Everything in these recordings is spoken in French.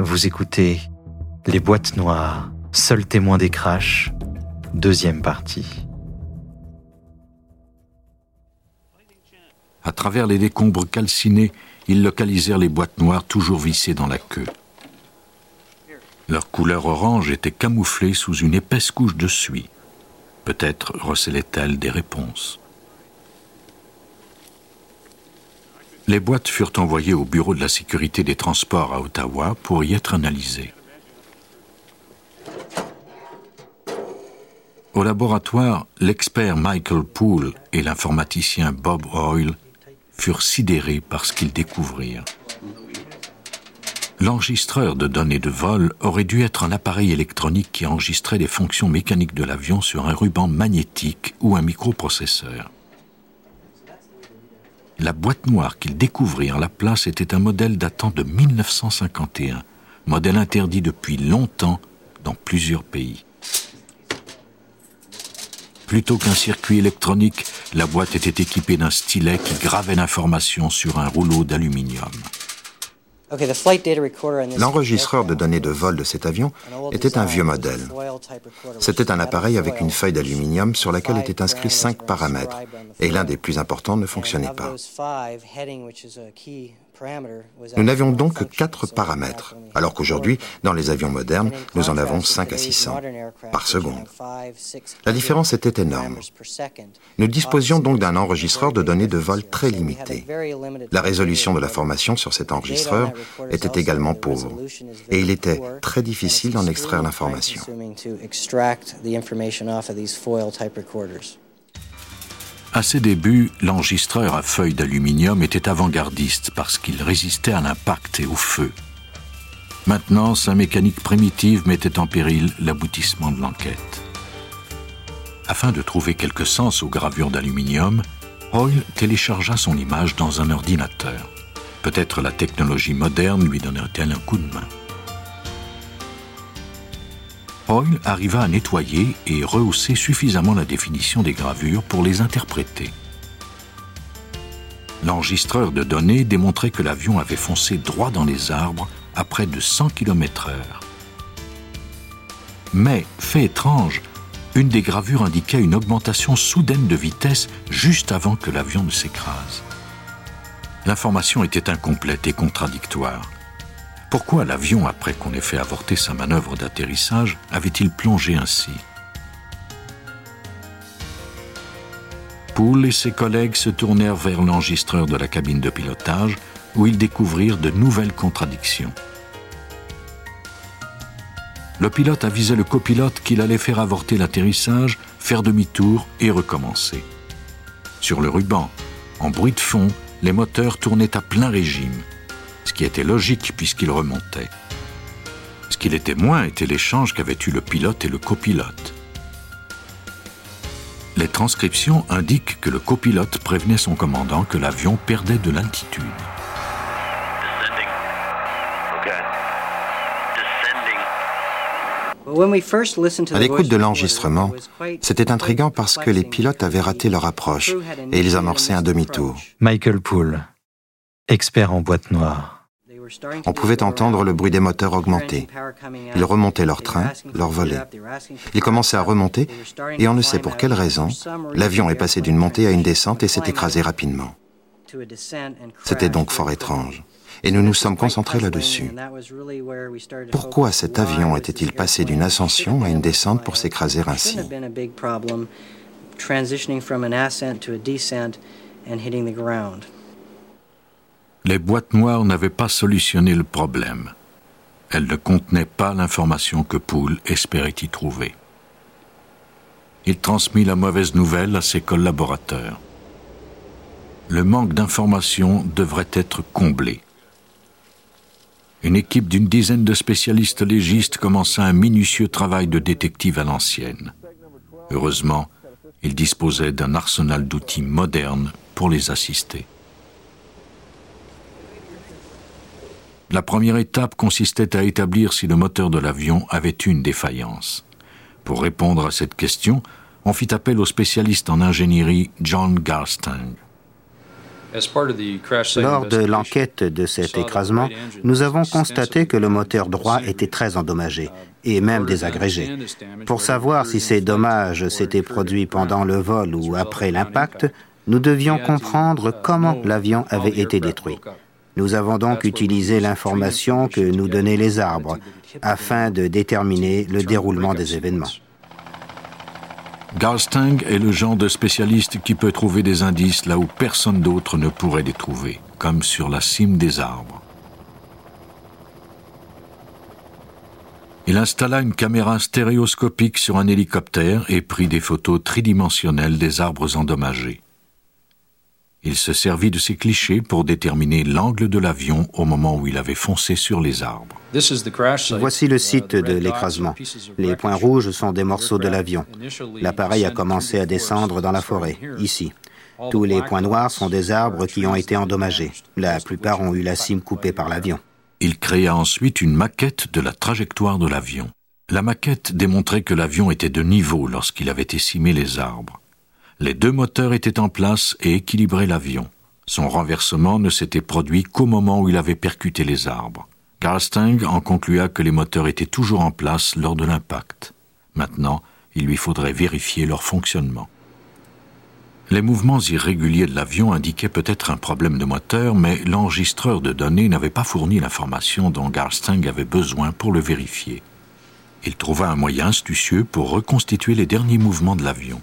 Vous écoutez Les boîtes noires, seul témoin des crashs, deuxième partie. À travers les décombres calcinés, ils localisèrent les boîtes noires toujours vissées dans la queue. Leur couleur orange était camouflée sous une épaisse couche de suie. Peut-être recelaient-elles des réponses. Les boîtes furent envoyées au Bureau de la sécurité des transports à Ottawa pour y être analysées. Au laboratoire, l'expert Michael Poole et l'informaticien Bob Hoyle furent sidérés par ce qu'ils découvrirent. L'enregistreur de données de vol aurait dû être un appareil électronique qui enregistrait les fonctions mécaniques de l'avion sur un ruban magnétique ou un microprocesseur. La boîte noire qu'ils découvrirent à la place était un modèle datant de 1951, modèle interdit depuis longtemps dans plusieurs pays. Plutôt qu'un circuit électronique, la boîte était équipée d'un stylet qui gravait l'information sur un rouleau d'aluminium. L'enregistreur de données de vol de cet avion était un vieux modèle. C'était un appareil avec une feuille d'aluminium sur laquelle étaient inscrits cinq paramètres, et l'un des plus importants ne fonctionnait pas. Nous n'avions donc que 4 paramètres, alors qu'aujourd'hui, dans les avions modernes, nous en avons 5 à 600 par seconde. La différence était énorme. Nous disposions donc d'un enregistreur de données de vol très limité. La résolution de la formation sur cet enregistreur était également pauvre, et il était très difficile d'en extraire l'information. À ses débuts, l'enregistreur à feuilles d'aluminium était avant-gardiste parce qu'il résistait à l'impact et au feu. Maintenant, sa mécanique primitive mettait en péril l'aboutissement de l'enquête. Afin de trouver quelque sens aux gravures d'aluminium, Hoyle téléchargea son image dans un ordinateur. Peut-être la technologie moderne lui donnerait-elle un coup de main. Hoyle arriva à nettoyer et rehausser suffisamment la définition des gravures pour les interpréter. L'enregistreur de données démontrait que l'avion avait foncé droit dans les arbres à près de 100 km/h. Mais, fait étrange, une des gravures indiquait une augmentation soudaine de vitesse juste avant que l'avion ne s'écrase. L'information était incomplète et contradictoire. Pourquoi l'avion, après qu'on ait fait avorter sa manœuvre d'atterrissage, avait-il plongé ainsi? Poole et ses collègues se tournèrent vers l'enregistreur de la cabine de pilotage, où ils découvrirent de nouvelles contradictions. Le pilote avisait le copilote qu'il allait faire avorter l'atterrissage, faire demi-tour et recommencer. Sur le ruban, en bruit de fond, les moteurs tournaient à plein régime qui était logique puisqu'il remontait. Ce qu'il était moins était l'échange qu'avaient eu le pilote et le copilote. Les transcriptions indiquent que le copilote prévenait son commandant que l'avion perdait de l'altitude. À l'écoute de l'enregistrement, c'était intriguant parce que les pilotes avaient raté leur approche et ils amorçaient un demi-tour. Michael Poole, expert en boîte noire. On pouvait entendre le bruit des moteurs augmenter. Ils remontaient leur train, leur volet. Ils commençaient à remonter et on ne sait pour quelle raison, l'avion est passé d'une montée à une descente et s'est écrasé rapidement. C'était donc fort étrange. Et nous nous sommes concentrés là-dessus. Pourquoi cet avion était-il passé d'une ascension à une descente pour s'écraser ainsi? Les boîtes noires n'avaient pas solutionné le problème. Elles ne contenaient pas l'information que Poole espérait y trouver. Il transmit la mauvaise nouvelle à ses collaborateurs. Le manque d'informations devrait être comblé. Une équipe d'une dizaine de spécialistes légistes commença un minutieux travail de détective à l'ancienne. Heureusement, ils disposaient d'un arsenal d'outils modernes pour les assister. La première étape consistait à établir si le moteur de l'avion avait une défaillance. Pour répondre à cette question, on fit appel au spécialiste en ingénierie John Garstang. Lors de l'enquête de cet écrasement, nous avons constaté que le moteur droit était très endommagé et même désagrégé. Pour savoir si ces dommages s'étaient produits pendant le vol ou après l'impact, nous devions comprendre comment l'avion avait été détruit. Nous avons donc utilisé l'information que nous donnaient les arbres afin de déterminer le déroulement des événements. Garstang est le genre de spécialiste qui peut trouver des indices là où personne d'autre ne pourrait les trouver, comme sur la cime des arbres. Il installa une caméra stéréoscopique sur un hélicoptère et prit des photos tridimensionnelles des arbres endommagés. Il se servit de ces clichés pour déterminer l'angle de l'avion au moment où il avait foncé sur les arbres. Voici le site de l'écrasement. Les points rouges sont des morceaux de l'avion. L'appareil a commencé à descendre dans la forêt, ici. Tous les points noirs sont des arbres qui ont été endommagés. La plupart ont eu la cime coupée par l'avion. Il créa ensuite une maquette de la trajectoire de l'avion. La maquette démontrait que l'avion était de niveau lorsqu'il avait essimé les arbres. Les deux moteurs étaient en place et équilibraient l'avion. Son renversement ne s'était produit qu'au moment où il avait percuté les arbres. Garstang en conclua que les moteurs étaient toujours en place lors de l'impact. Maintenant, il lui faudrait vérifier leur fonctionnement. Les mouvements irréguliers de l'avion indiquaient peut-être un problème de moteur, mais l'enregistreur de données n'avait pas fourni l'information dont Garstang avait besoin pour le vérifier. Il trouva un moyen astucieux pour reconstituer les derniers mouvements de l'avion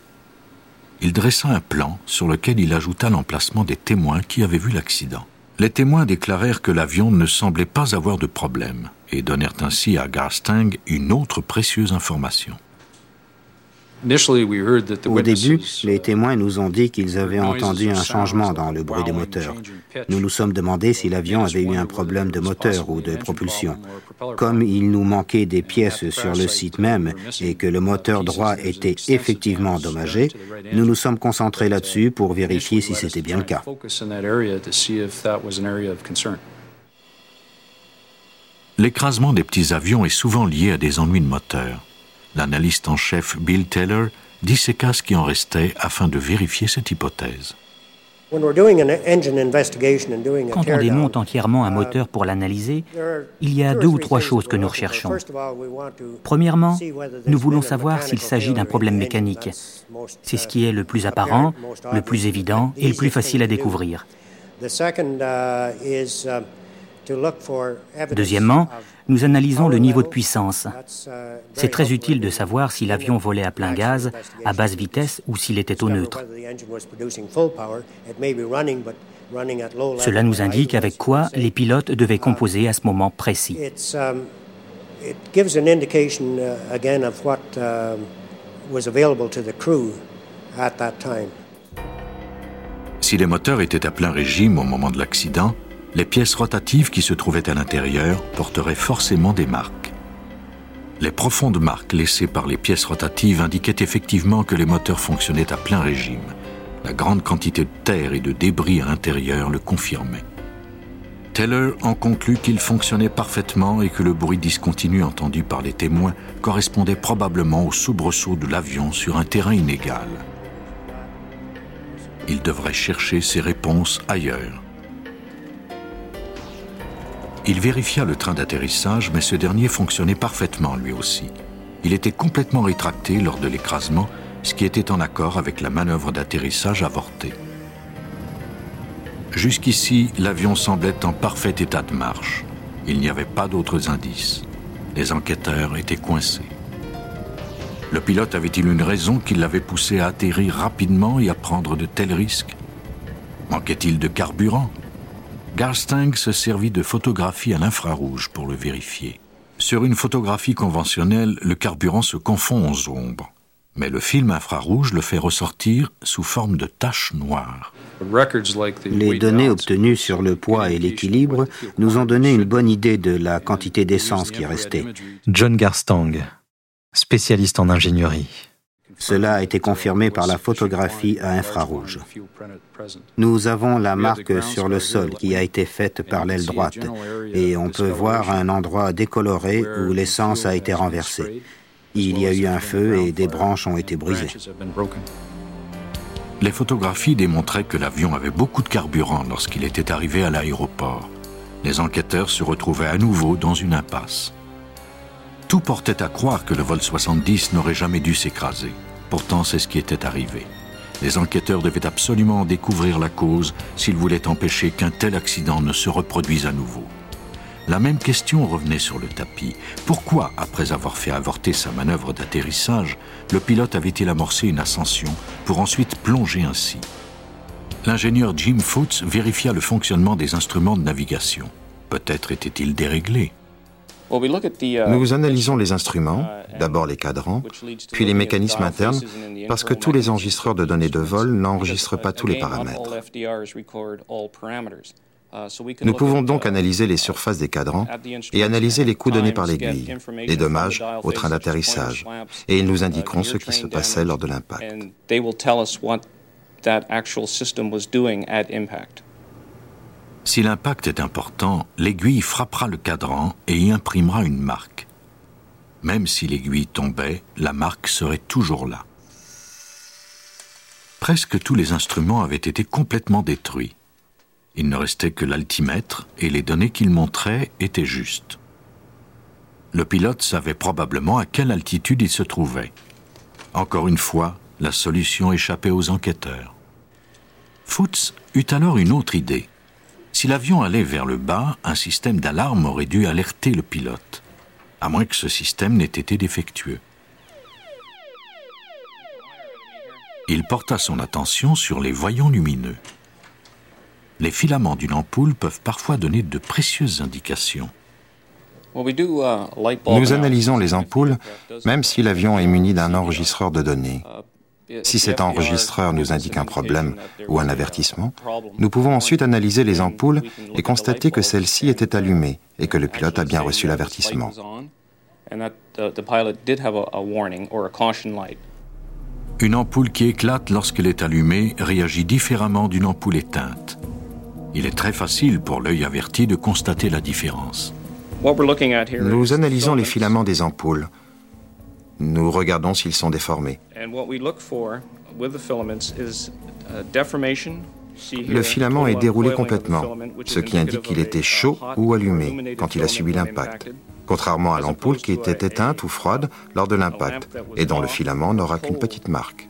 il dressa un plan sur lequel il ajouta l'emplacement des témoins qui avaient vu l'accident. Les témoins déclarèrent que l'avion ne semblait pas avoir de problème et donnèrent ainsi à Garstang une autre précieuse information. Au début, les témoins nous ont dit qu'ils avaient entendu un changement dans le bruit des moteurs. Nous nous sommes demandé si l'avion avait eu un problème de moteur ou de propulsion. Comme il nous manquait des pièces sur le site même et que le moteur droit était effectivement endommagé, nous nous sommes concentrés là-dessus pour vérifier si c'était bien le cas. L'écrasement des petits avions est souvent lié à des ennuis de moteur. L'analyste en chef Bill Taylor disséqua ce qui en restait afin de vérifier cette hypothèse. Quand on démonte entièrement un moteur pour l'analyser, il y a deux ou trois choses que nous recherchons. Premièrement, nous voulons savoir s'il s'agit d'un problème mécanique. C'est ce qui est le plus apparent, le plus évident et le plus facile à découvrir. Deuxièmement, nous analysons le niveau de puissance. C'est très utile de savoir si l'avion volait à plein gaz, à basse vitesse ou s'il était au neutre. Cela nous indique avec quoi les pilotes devaient composer à ce moment précis. Si les moteurs étaient à plein régime au moment de l'accident, les pièces rotatives qui se trouvaient à l'intérieur porteraient forcément des marques. Les profondes marques laissées par les pièces rotatives indiquaient effectivement que les moteurs fonctionnaient à plein régime. La grande quantité de terre et de débris à l'intérieur le confirmait. Taylor en conclut qu'il fonctionnait parfaitement et que le bruit discontinu entendu par les témoins correspondait probablement au soubresaut de l'avion sur un terrain inégal. Il devrait chercher ses réponses ailleurs. Il vérifia le train d'atterrissage, mais ce dernier fonctionnait parfaitement lui aussi. Il était complètement rétracté lors de l'écrasement, ce qui était en accord avec la manœuvre d'atterrissage avortée. Jusqu'ici, l'avion semblait en parfait état de marche. Il n'y avait pas d'autres indices. Les enquêteurs étaient coincés. Le pilote avait-il une raison qui l'avait poussé à atterrir rapidement et à prendre de tels risques? Manquait-il de carburant? Garstang se servit de photographie à l'infrarouge pour le vérifier. Sur une photographie conventionnelle, le carburant se confond aux ombres, mais le film infrarouge le fait ressortir sous forme de taches noires. Les données obtenues sur le poids et l'équilibre nous ont donné une bonne idée de la quantité d'essence qui restait. John Garstang, spécialiste en ingénierie. Cela a été confirmé par la photographie à infrarouge. Nous avons la marque sur le sol qui a été faite par l'aile droite et on peut voir un endroit décoloré où l'essence a été renversée. Il y a eu un feu et des branches ont été brisées. Les photographies démontraient que l'avion avait beaucoup de carburant lorsqu'il était arrivé à l'aéroport. Les enquêteurs se retrouvaient à nouveau dans une impasse. Tout portait à croire que le vol 70 n'aurait jamais dû s'écraser. Pourtant, c'est ce qui était arrivé. Les enquêteurs devaient absolument en découvrir la cause s'ils voulaient empêcher qu'un tel accident ne se reproduise à nouveau. La même question revenait sur le tapis. Pourquoi, après avoir fait avorter sa manœuvre d'atterrissage, le pilote avait-il amorcé une ascension pour ensuite plonger ainsi? L'ingénieur Jim Foots vérifia le fonctionnement des instruments de navigation. Peut-être était-il déréglé. Nous analysons les instruments, d'abord les cadrans, puis les mécanismes internes, parce que tous les enregistreurs de données de vol n'enregistrent pas tous les paramètres. Nous pouvons donc analyser les surfaces des cadrans et analyser les coups donnés par l'aiguille, les dommages au train d'atterrissage, et ils nous indiqueront ce qui se passait lors de l'impact. Si l'impact est important, l'aiguille frappera le cadran et y imprimera une marque. Même si l'aiguille tombait, la marque serait toujours là. Presque tous les instruments avaient été complètement détruits. Il ne restait que l'altimètre et les données qu'il montrait étaient justes. Le pilote savait probablement à quelle altitude il se trouvait. Encore une fois, la solution échappait aux enquêteurs. Foots eut alors une autre idée. Si l'avion allait vers le bas, un système d'alarme aurait dû alerter le pilote, à moins que ce système n'ait été défectueux. Il porta son attention sur les voyants lumineux les filaments d'une ampoule peuvent parfois donner de précieuses indications. Nous analysons les ampoules, même si l'avion est muni d'un enregistreur de données. Si cet enregistreur nous indique un problème ou un avertissement, nous pouvons ensuite analyser les ampoules et constater que celles-ci étaient allumées et que le pilote a bien reçu l'avertissement. Une ampoule qui éclate lorsqu'elle est allumée réagit différemment d'une ampoule éteinte il est très facile pour l'œil averti de constater la différence. Nous analysons les filaments des ampoules. Nous regardons s'ils sont déformés. Le filament est déroulé complètement, ce qui indique qu'il était chaud ou allumé quand il a subi l'impact, contrairement à l'ampoule qui était éteinte ou froide lors de l'impact et dont le filament n'aura qu'une petite marque.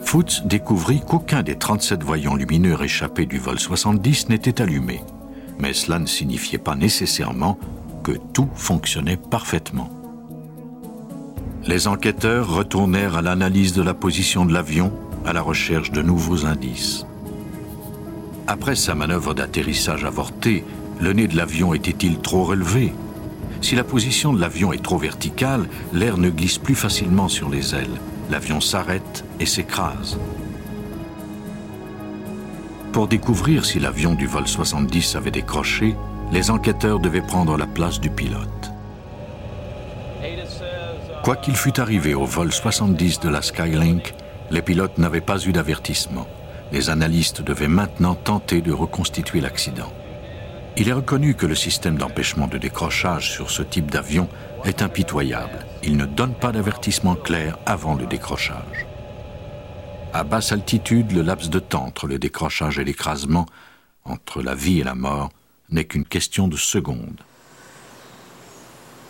Foots découvrit qu'aucun des 37 voyants lumineux réchappés du vol 70 n'était allumé. Mais cela ne signifiait pas nécessairement que tout fonctionnait parfaitement. Les enquêteurs retournèrent à l'analyse de la position de l'avion à la recherche de nouveaux indices. Après sa manœuvre d'atterrissage avortée, le nez de l'avion était-il trop relevé? Si la position de l'avion est trop verticale, l'air ne glisse plus facilement sur les ailes l'avion s'arrête et s'écrase. Pour découvrir si l'avion du vol 70 avait décroché, les enquêteurs devaient prendre la place du pilote. Quoi qu'il fût arrivé au vol 70 de la Skylink, les pilotes n'avaient pas eu d'avertissement. Les analystes devaient maintenant tenter de reconstituer l'accident. Il est reconnu que le système d'empêchement de décrochage sur ce type d'avion est impitoyable. Il ne donne pas d'avertissement clair avant le décrochage. À basse altitude, le laps de temps entre le décrochage et l'écrasement, entre la vie et la mort, n'est qu'une question de secondes.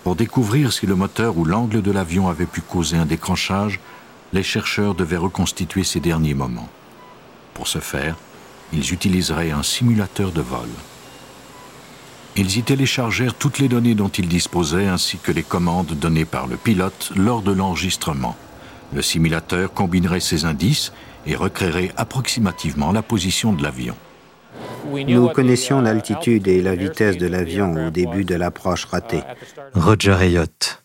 Pour découvrir si le moteur ou l'angle de l'avion avait pu causer un décrochage, les chercheurs devaient reconstituer ces derniers moments. Pour ce faire, ils utiliseraient un simulateur de vol. Ils y téléchargèrent toutes les données dont ils disposaient ainsi que les commandes données par le pilote lors de l'enregistrement. Le simulateur combinerait ces indices et recréerait approximativement la position de l'avion. Nous connaissions l'altitude et la vitesse de l'avion au début de l'approche ratée. Roger Elliott,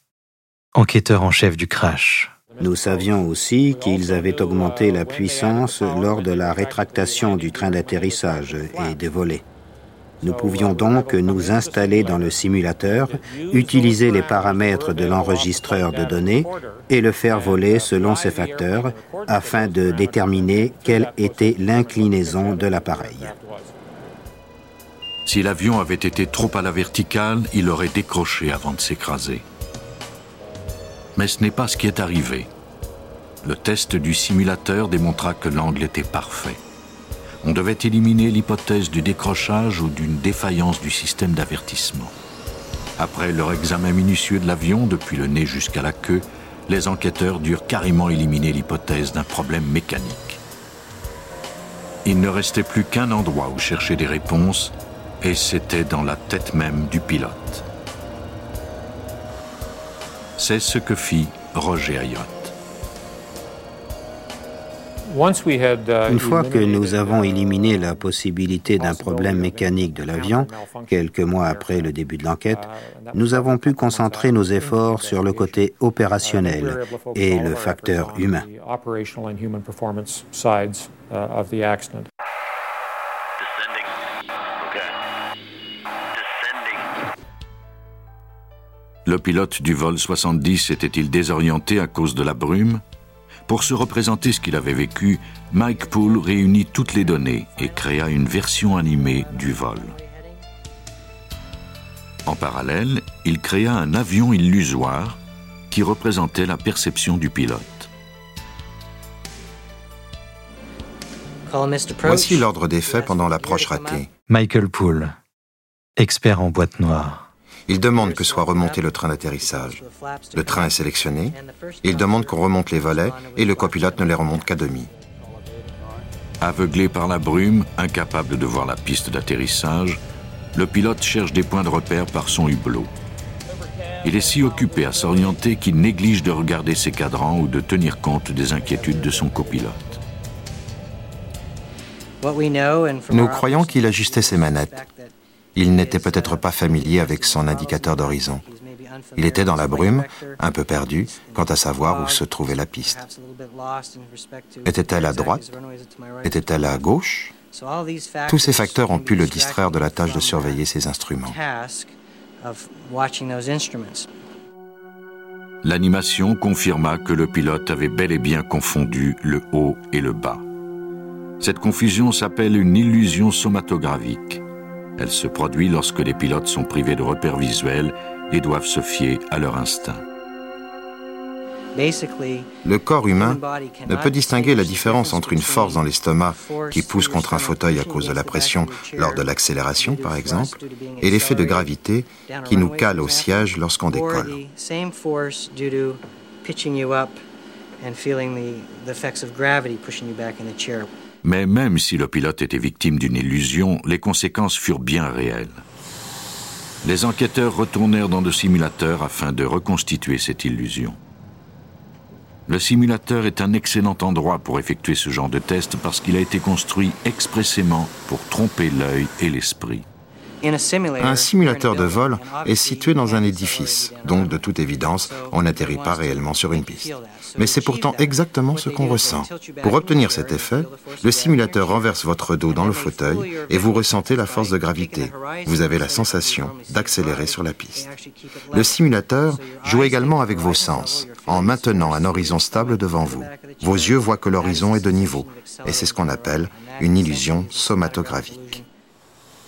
enquêteur en chef du crash. Nous savions aussi qu'ils avaient augmenté la puissance lors de la rétractation du train d'atterrissage et des volets. Nous pouvions donc nous installer dans le simulateur, utiliser les paramètres de l'enregistreur de données et le faire voler selon ces facteurs afin de déterminer quelle était l'inclinaison de l'appareil. Si l'avion avait été trop à la verticale, il aurait décroché avant de s'écraser. Mais ce n'est pas ce qui est arrivé. Le test du simulateur démontra que l'angle était parfait. On devait éliminer l'hypothèse du décrochage ou d'une défaillance du système d'avertissement. Après leur examen minutieux de l'avion, depuis le nez jusqu'à la queue, les enquêteurs durent carrément éliminer l'hypothèse d'un problème mécanique. Il ne restait plus qu'un endroit où chercher des réponses, et c'était dans la tête même du pilote. C'est ce que fit Roger Ayotte. Uh, Une fois que nous avons éliminé la possibilité d'un problème mécanique de l'avion, quelques mois après le début de l'enquête, uh, nous avons pu concentrer nos efforts sur le côté opérationnel et le facteur humain. Le pilote du vol 70 était-il désorienté à cause de la brume? Pour se représenter ce qu'il avait vécu, Mike Poole réunit toutes les données et créa une version animée du vol. En parallèle, il créa un avion illusoire qui représentait la perception du pilote. Voici l'ordre des faits pendant l'approche ratée. Michael Poole, expert en boîte noire. Il demande que soit remonté le train d'atterrissage. Le train est sélectionné. Il demande qu'on remonte les volets et le copilote ne les remonte qu'à demi. Aveuglé par la brume, incapable de voir la piste d'atterrissage, le pilote cherche des points de repère par son hublot. Il est si occupé à s'orienter qu'il néglige de regarder ses cadrans ou de tenir compte des inquiétudes de son copilote. Nous croyons qu'il ajustait ses manettes. Il n'était peut-être pas familier avec son indicateur d'horizon. Il était dans la brume, un peu perdu quant à savoir où se trouvait la piste. Était-elle à droite? Était-elle à gauche? Tous ces facteurs ont pu le distraire de la tâche de surveiller ses instruments. L'animation confirma que le pilote avait bel et bien confondu le haut et le bas. Cette confusion s'appelle une illusion somatographique. Elle se produit lorsque les pilotes sont privés de repères visuels et doivent se fier à leur instinct. Le corps humain ne peut distinguer la différence entre une force dans l'estomac qui pousse contre un fauteuil à cause de la pression lors de l'accélération, par exemple, et l'effet de gravité qui nous cale au siège lorsqu'on décolle. Mais même si le pilote était victime d'une illusion, les conséquences furent bien réelles. Les enquêteurs retournèrent dans le simulateur afin de reconstituer cette illusion. Le simulateur est un excellent endroit pour effectuer ce genre de test parce qu'il a été construit expressément pour tromper l'œil et l'esprit. Un simulateur de vol est situé dans un édifice, donc de toute évidence, on n'atterrit pas réellement sur une piste. Mais c'est pourtant exactement ce qu'on ressent. Pour obtenir cet effet, le simulateur renverse votre dos dans le fauteuil et vous ressentez la force de gravité. Vous avez la sensation d'accélérer sur la piste. Le simulateur joue également avec vos sens, en maintenant un horizon stable devant vous. Vos yeux voient que l'horizon est de niveau, et c'est ce qu'on appelle une illusion somatographique.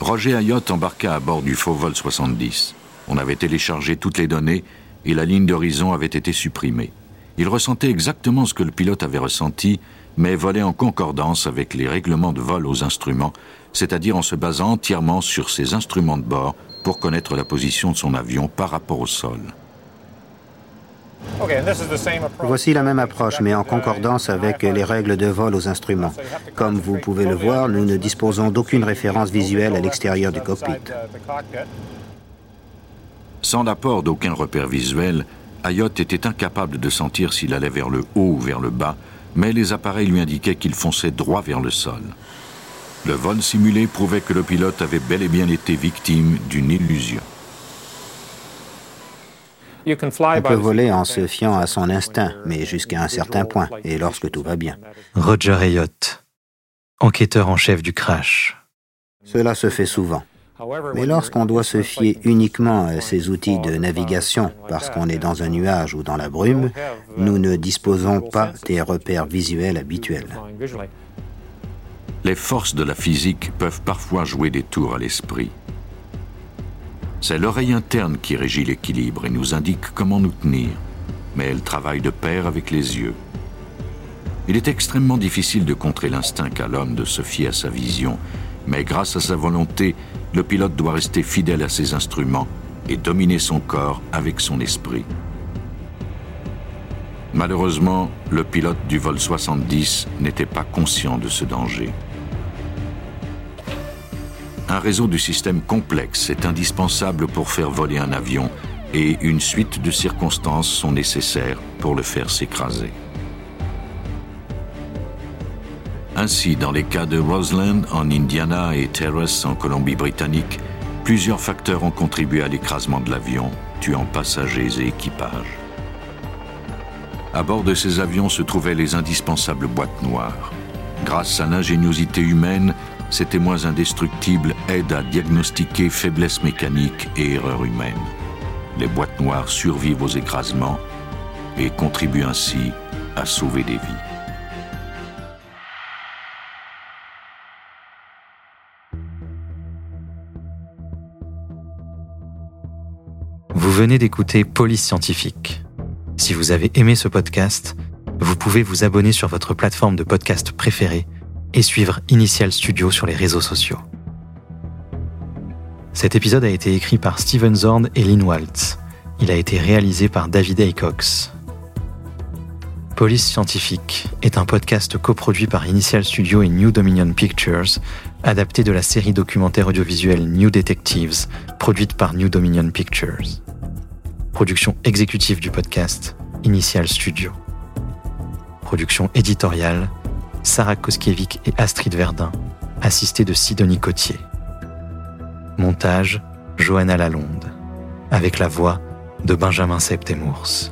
Roger Ayotte embarqua à bord du faux vol 70. On avait téléchargé toutes les données et la ligne d'horizon avait été supprimée. Il ressentait exactement ce que le pilote avait ressenti, mais volait en concordance avec les règlements de vol aux instruments, c'est-à-dire en se basant entièrement sur ses instruments de bord pour connaître la position de son avion par rapport au sol. Voici la même approche, mais en concordance avec les règles de vol aux instruments. Comme vous pouvez le voir, nous ne disposons d'aucune référence visuelle à l'extérieur du cockpit. Sans l'apport d'aucun repère visuel, Ayotte était incapable de sentir s'il allait vers le haut ou vers le bas, mais les appareils lui indiquaient qu'il fonçait droit vers le sol. Le vol simulé prouvait que le pilote avait bel et bien été victime d'une illusion. On peut voler en se fiant à son instinct, mais jusqu'à un certain point, et lorsque tout va bien. Roger Ayotte, enquêteur en chef du crash. Cela se fait souvent. Mais lorsqu'on doit se fier uniquement à ces outils de navigation parce qu'on est dans un nuage ou dans la brume, nous ne disposons pas des repères visuels habituels. Les forces de la physique peuvent parfois jouer des tours à l'esprit. C'est l'oreille interne qui régit l'équilibre et nous indique comment nous tenir. mais elles travaillent de pair avec les yeux. Il est extrêmement difficile de contrer l'instinct qu'a l'homme de se fier à sa vision, mais grâce à sa volonté, le pilote doit rester fidèle à ses instruments et dominer son corps avec son esprit. Malheureusement, le pilote du vol 70 n'était pas conscient de ce danger. Un réseau du système complexe est indispensable pour faire voler un avion et une suite de circonstances sont nécessaires pour le faire s'écraser. Ainsi, dans les cas de Roseland en Indiana et Terrace en Colombie-Britannique, plusieurs facteurs ont contribué à l'écrasement de l'avion, tuant passagers et équipages. À bord de ces avions se trouvaient les indispensables boîtes noires. Grâce à l'ingéniosité humaine, ces témoins indestructibles aident à diagnostiquer faiblesses mécaniques et erreurs humaines. Les boîtes noires survivent aux écrasements et contribuent ainsi à sauver des vies. Vous venez d'écouter Police Scientifique. Si vous avez aimé ce podcast, vous pouvez vous abonner sur votre plateforme de podcast préférée et suivre Initial Studio sur les réseaux sociaux. Cet épisode a été écrit par Steven Zorn et Lynn Waltz. Il a été réalisé par David Aycox. Police Scientifique est un podcast coproduit par Initial Studio et New Dominion Pictures, adapté de la série documentaire audiovisuelle New Detectives, produite par New Dominion Pictures. Production exécutive du podcast, Initial Studio. Production éditoriale, Sarah Koskiewicz et Astrid Verdun, assistée de Sidonie Cotier. Montage, Johanna Lalonde, avec la voix de Benjamin Septemours.